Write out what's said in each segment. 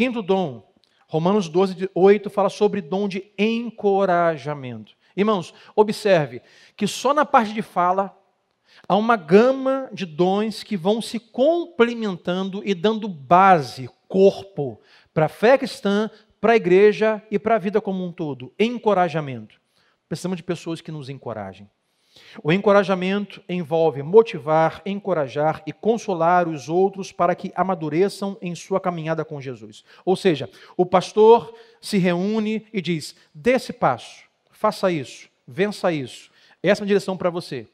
Quinto dom, Romanos 12, 8 fala sobre dom de encorajamento. Irmãos, observe que só na parte de fala há uma gama de dons que vão se complementando e dando base, corpo, para a fé cristã, para a igreja e para a vida como um todo. Encorajamento. Precisamos de pessoas que nos encorajem. O encorajamento envolve motivar, encorajar e consolar os outros para que amadureçam em sua caminhada com Jesus. Ou seja, o pastor se reúne e diz: dê esse passo, faça isso, vença isso. Essa é a direção para você.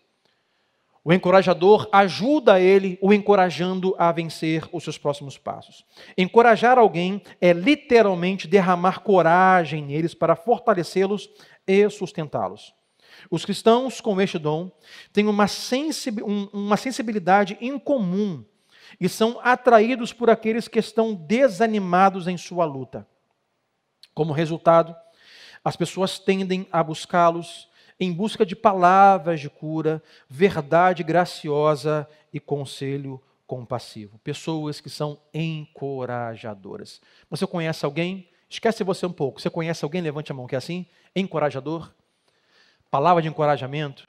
O encorajador ajuda ele, o encorajando a vencer os seus próximos passos. Encorajar alguém é literalmente derramar coragem neles para fortalecê-los e sustentá-los. Os cristãos com este dom têm uma, sensibilidade incomum e são atraídos por aqueles que estão desanimados em sua luta. Como resultado, as pessoas tendem a buscá-los em busca de palavras de cura, verdade graciosa e conselho compassivo. Pessoas que são encorajadoras. Você conhece alguém? Esquece você um pouco. Você conhece alguém? Levante a mão que é assim? Encorajador? Palavra de encorajamento,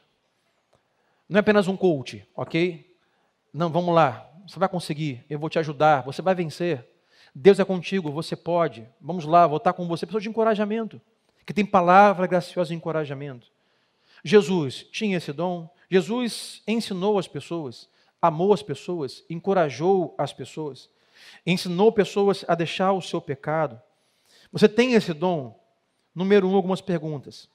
não é apenas um coach, ok? Não, vamos lá, você vai conseguir, eu vou te ajudar, você vai vencer. Deus é contigo, você pode. Vamos lá, vou estar com você. Pessoa de encorajamento, que tem palavra graciosa de encorajamento. Jesus tinha esse dom. Jesus ensinou as pessoas, amou as pessoas, encorajou as pessoas, ensinou pessoas a deixar o seu pecado. Você tem esse dom? Número um, algumas perguntas.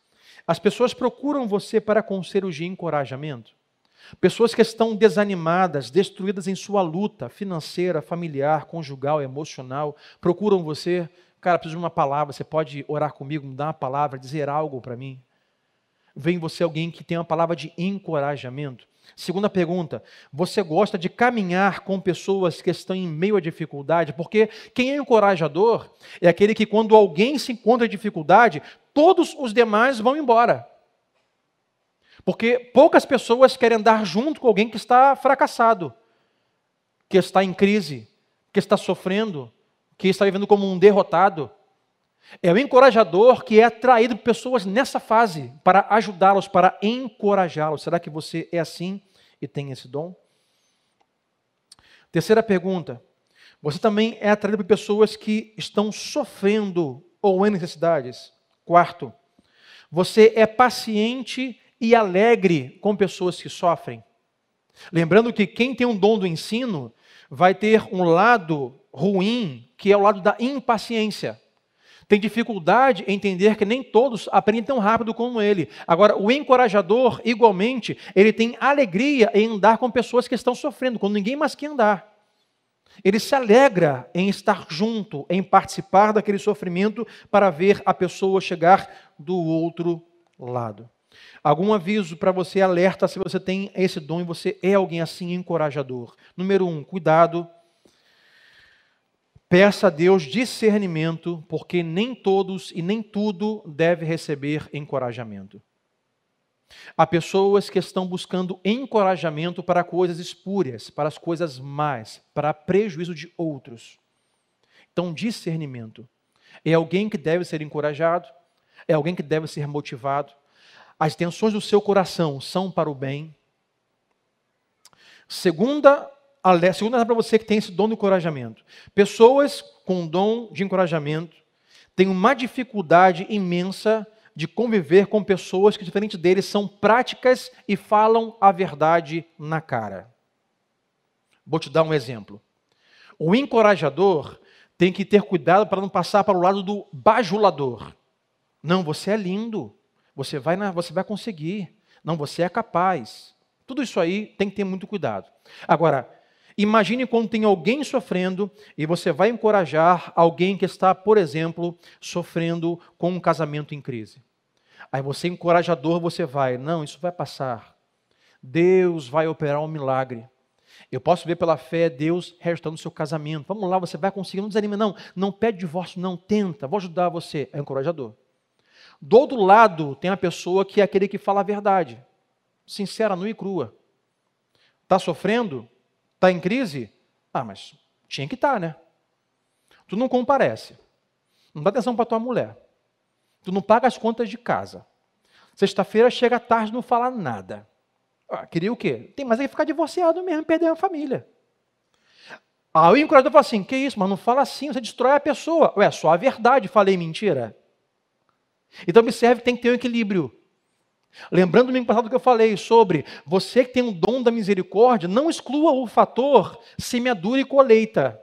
As pessoas procuram você para conselhos de encorajamento. Pessoas que estão desanimadas, destruídas em sua luta financeira, familiar, conjugal, emocional, procuram você. Cara, preciso de uma palavra. Você pode orar comigo, me dar uma palavra, dizer algo para mim? Vem você alguém que tem uma palavra de encorajamento. Segunda pergunta: você gosta de caminhar com pessoas que estão em meio à dificuldade? Porque quem é encorajador é aquele que, quando alguém se encontra em dificuldade, todos os demais vão embora. Porque poucas pessoas querem andar junto com alguém que está fracassado, que está em crise, que está sofrendo, que está vivendo como um derrotado. É o encorajador que é atraído por pessoas nessa fase para ajudá-los, para encorajá-los. Será que você é assim e tem esse dom? Terceira pergunta. Você também é atraído por pessoas que estão sofrendo ou em necessidades? Quarto, você é paciente e alegre com pessoas que sofrem. Lembrando que quem tem um dom do ensino vai ter um lado ruim, que é o lado da impaciência. Tem dificuldade em entender que nem todos aprendem tão rápido como ele. Agora, o encorajador, igualmente, ele tem alegria em andar com pessoas que estão sofrendo, quando ninguém mais quer andar. Ele se alegra em estar junto, em participar daquele sofrimento para ver a pessoa chegar do outro lado. Algum aviso para você, alerta se você tem esse dom e você é alguém assim encorajador. Número um, cuidado. Peça a Deus discernimento, porque nem todos e nem tudo deve receber encorajamento. Há pessoas que estão buscando encorajamento para coisas espúrias, para as coisas más, para prejuízo de outros. Então, discernimento. É alguém que deve ser encorajado, é alguém que deve ser motivado. As intenções do seu coração são para o bem. Segunda, segunda para você que tem esse dom de encorajamento. Pessoas com dom de encorajamento têm uma dificuldade imensa de conviver com pessoas que, diferente deles, são práticas e falam a verdade na cara. Vou te dar um exemplo. O encorajador tem que ter cuidado para não passar para o lado do bajulador. Não, você é lindo. Você vai, na, você vai conseguir. Não, você é capaz. Tudo isso aí tem que ter muito cuidado. Agora, imagine quando tem alguém sofrendo e você vai encorajar alguém que está, por exemplo, sofrendo com um casamento em crise. Aí você, encorajador, você vai, não, isso vai passar. Deus vai operar um milagre. Eu posso ver pela fé Deus restaurando o seu casamento. Vamos lá, você vai conseguir. Não desanima, não. Não pede divórcio, não. Tenta. Vou ajudar você. É encorajador. Do outro lado, tem a pessoa que é aquele que fala a verdade. Sincera, nua e crua. Está sofrendo? Está em crise? Ah, mas tinha que estar, tá, né? Tu não comparece. Não dá atenção para tua mulher. Tu não paga as contas de casa. Sexta-feira chega tarde não fala nada. Ah, queria o quê? Tem mais é que ficar divorciado mesmo, perder a família. Aí o encorajador fala assim: que isso, mas não fala assim, você destrói a pessoa. Ué, só a verdade, falei mentira. Então observe que tem que ter um equilíbrio. Lembrando do domingo passado que eu falei sobre você que tem um dom da misericórdia, não exclua o fator semeadura e colheita.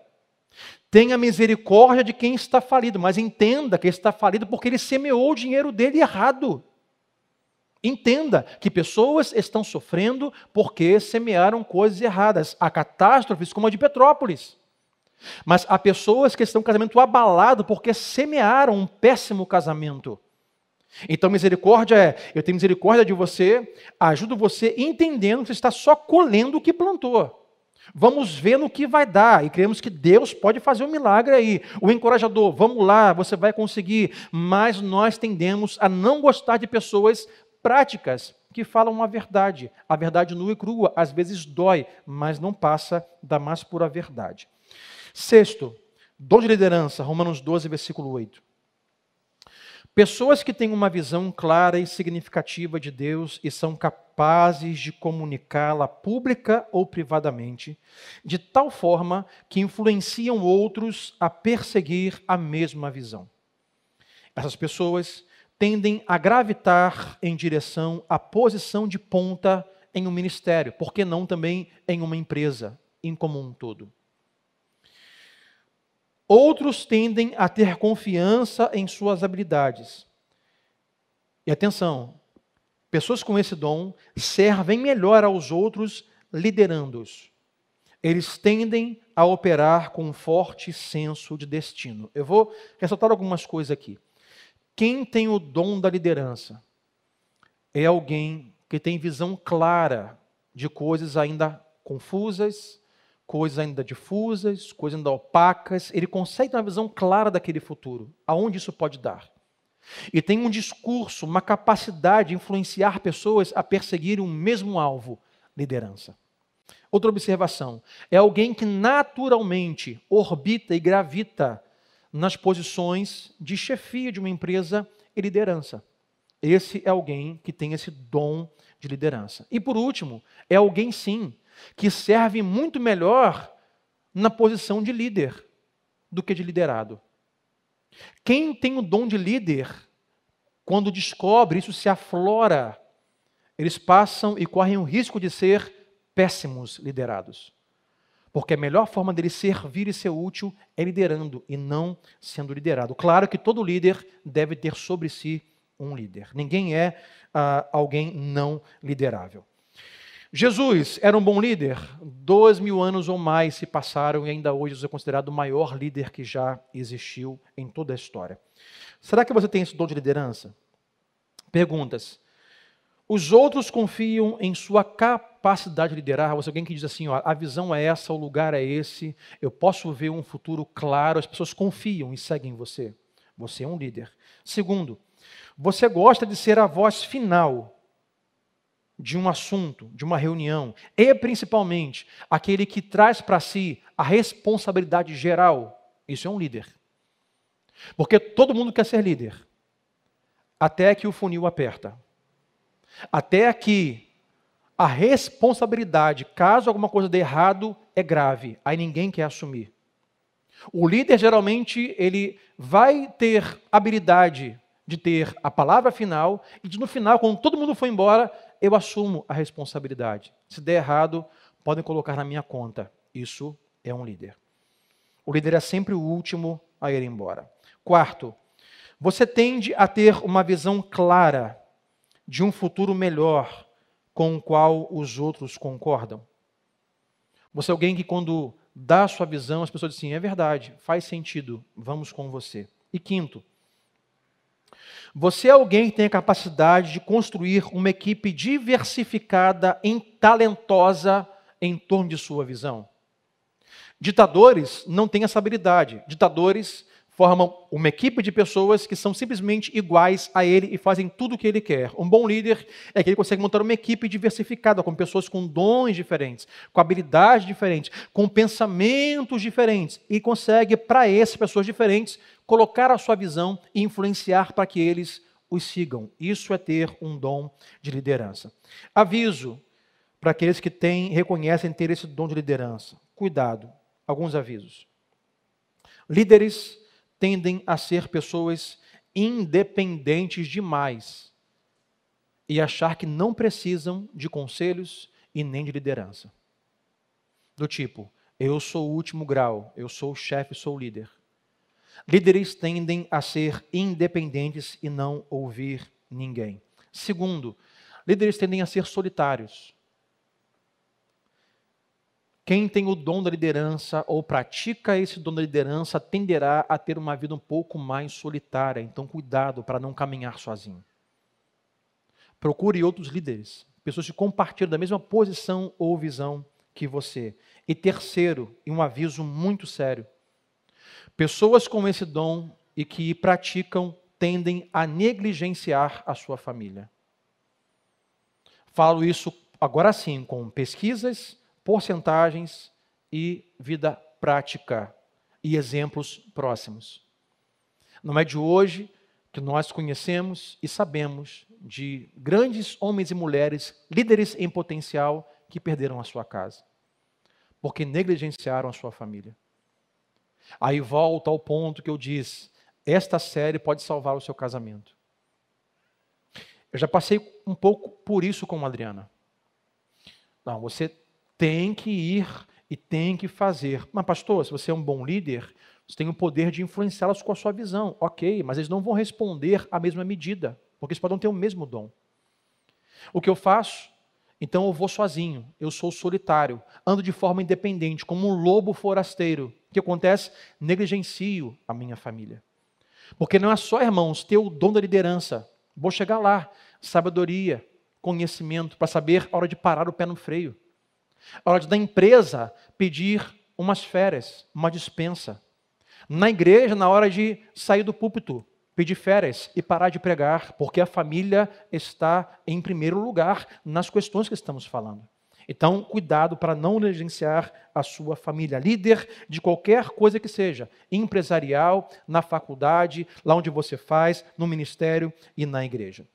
Tenha misericórdia de quem está falido, mas entenda que está falido porque ele semeou o dinheiro dele errado. Entenda que pessoas estão sofrendo porque semearam coisas erradas. Há catástrofes como a de Petrópolis. Mas há pessoas que estão com casamento abalado porque semearam um péssimo casamento. Então, misericórdia é: eu tenho misericórdia de você, ajudo você entendendo que você está só colhendo o que plantou. Vamos ver no que vai dar e cremos que Deus pode fazer um milagre aí. O encorajador, vamos lá, você vai conseguir. Mas nós tendemos a não gostar de pessoas práticas que falam a verdade. A verdade nua e crua às vezes dói, mas não passa da mais pura verdade. Sexto, dom de liderança, Romanos 12, versículo 8. Pessoas que têm uma visão clara e significativa de Deus e são capazes de comunicá-la pública ou privadamente, de tal forma que influenciam outros a perseguir a mesma visão. Essas pessoas tendem a gravitar em direção à posição de ponta em um ministério, por que não também em uma empresa, em comum um todo. Outros tendem a ter confiança em suas habilidades. E atenção, pessoas com esse dom servem melhor aos outros liderando-os. Eles tendem a operar com um forte senso de destino. Eu vou ressaltar algumas coisas aqui. Quem tem o dom da liderança é alguém que tem visão clara de coisas ainda confusas, coisas ainda difusas, coisas ainda opacas, ele consegue ter uma visão clara daquele futuro, aonde isso pode dar. E tem um discurso, uma capacidade de influenciar pessoas a perseguirem o mesmo alvo, liderança. Outra observação, é alguém que naturalmente orbita e gravita nas posições de chefia de uma empresa e liderança. Esse é alguém que tem esse dom de liderança. E por último, é alguém sim que serve muito melhor na posição de líder do que de liderado. Quem tem o dom de líder, quando descobre, isso se aflora, eles passam e correm o risco de ser péssimos liderados. Porque a melhor forma dele servir e ser útil é liderando e não sendo liderado. Claro que todo líder deve ter sobre si um líder. Ninguém é uh, alguém não liderável. Jesus era um bom líder? Dois mil anos ou mais se passaram e ainda hoje Jesus é considerado o maior líder que já existiu em toda a história. Será que você tem esse dom de liderança? Perguntas. Os outros confiam em sua capacidade de liderar. Você é alguém que diz assim: ó, a visão é essa, o lugar é esse, eu posso ver um futuro claro, as pessoas confiam e seguem você. Você é um líder. Segundo, você gosta de ser a voz final de um assunto, de uma reunião, e principalmente aquele que traz para si a responsabilidade geral, isso é um líder. Porque todo mundo quer ser líder, até que o funil aperta. Até que a responsabilidade, caso alguma coisa dê errado, é grave, aí ninguém quer assumir. O líder geralmente ele vai ter habilidade de ter a palavra final e no final, quando todo mundo for embora, eu assumo a responsabilidade. Se der errado, podem colocar na minha conta. Isso é um líder. O líder é sempre o último a ir embora. Quarto, você tende a ter uma visão clara de um futuro melhor com o qual os outros concordam. Você é alguém que, quando dá a sua visão, as pessoas dizem: é verdade, faz sentido, vamos com você. E quinto, você é alguém que tem a capacidade de construir uma equipe diversificada e talentosa em torno de sua visão. Ditadores não têm essa habilidade. Ditadores formam uma equipe de pessoas que são simplesmente iguais a ele e fazem tudo o que ele quer. Um bom líder é que ele consegue montar uma equipe diversificada, com pessoas com dons diferentes, com habilidades diferentes, com pensamentos diferentes, e consegue, para essas pessoas diferentes, colocar a sua visão e influenciar para que eles os sigam. Isso é ter um dom de liderança. Aviso para aqueles que têm, reconhecem ter esse dom de liderança. Cuidado, alguns avisos. Líderes tendem a ser pessoas independentes demais e achar que não precisam de conselhos e nem de liderança. Do tipo, eu sou o último grau, eu sou o chefe, sou o líder. Líderes tendem a ser independentes e não ouvir ninguém. Segundo, líderes tendem a ser solitários. Quem tem o dom da liderança ou pratica esse dom da liderança tenderá a ter uma vida um pouco mais solitária. Então, cuidado para não caminhar sozinho. Procure outros líderes, pessoas que compartilham da mesma posição ou visão que você. E terceiro, e um aviso muito sério: pessoas com esse dom e que praticam tendem a negligenciar a sua família. Falo isso agora sim com pesquisas porcentagens e vida prática e exemplos próximos. Não é de hoje que nós conhecemos e sabemos de grandes homens e mulheres, líderes em potencial, que perderam a sua casa, porque negligenciaram a sua família. Aí volta ao ponto que eu disse: esta série pode salvar o seu casamento. Eu já passei um pouco por isso com a Adriana. Não, você tem que ir e tem que fazer. Mas, pastor, se você é um bom líder, você tem o poder de influenciá-las com a sua visão. Ok, mas eles não vão responder à mesma medida, porque eles podem ter o mesmo dom. O que eu faço? Então eu vou sozinho, eu sou solitário, ando de forma independente, como um lobo forasteiro. O que acontece? Negligencio a minha família. Porque não é só, irmãos, ter o dom da liderança. Vou chegar lá. Sabedoria, conhecimento, para saber a hora de parar o pé no freio. A hora da empresa pedir umas férias, uma dispensa. Na igreja, na hora de sair do púlpito, pedir férias e parar de pregar, porque a família está em primeiro lugar nas questões que estamos falando. Então, cuidado para não negligenciar a sua família. Líder de qualquer coisa que seja, empresarial, na faculdade, lá onde você faz, no ministério e na igreja.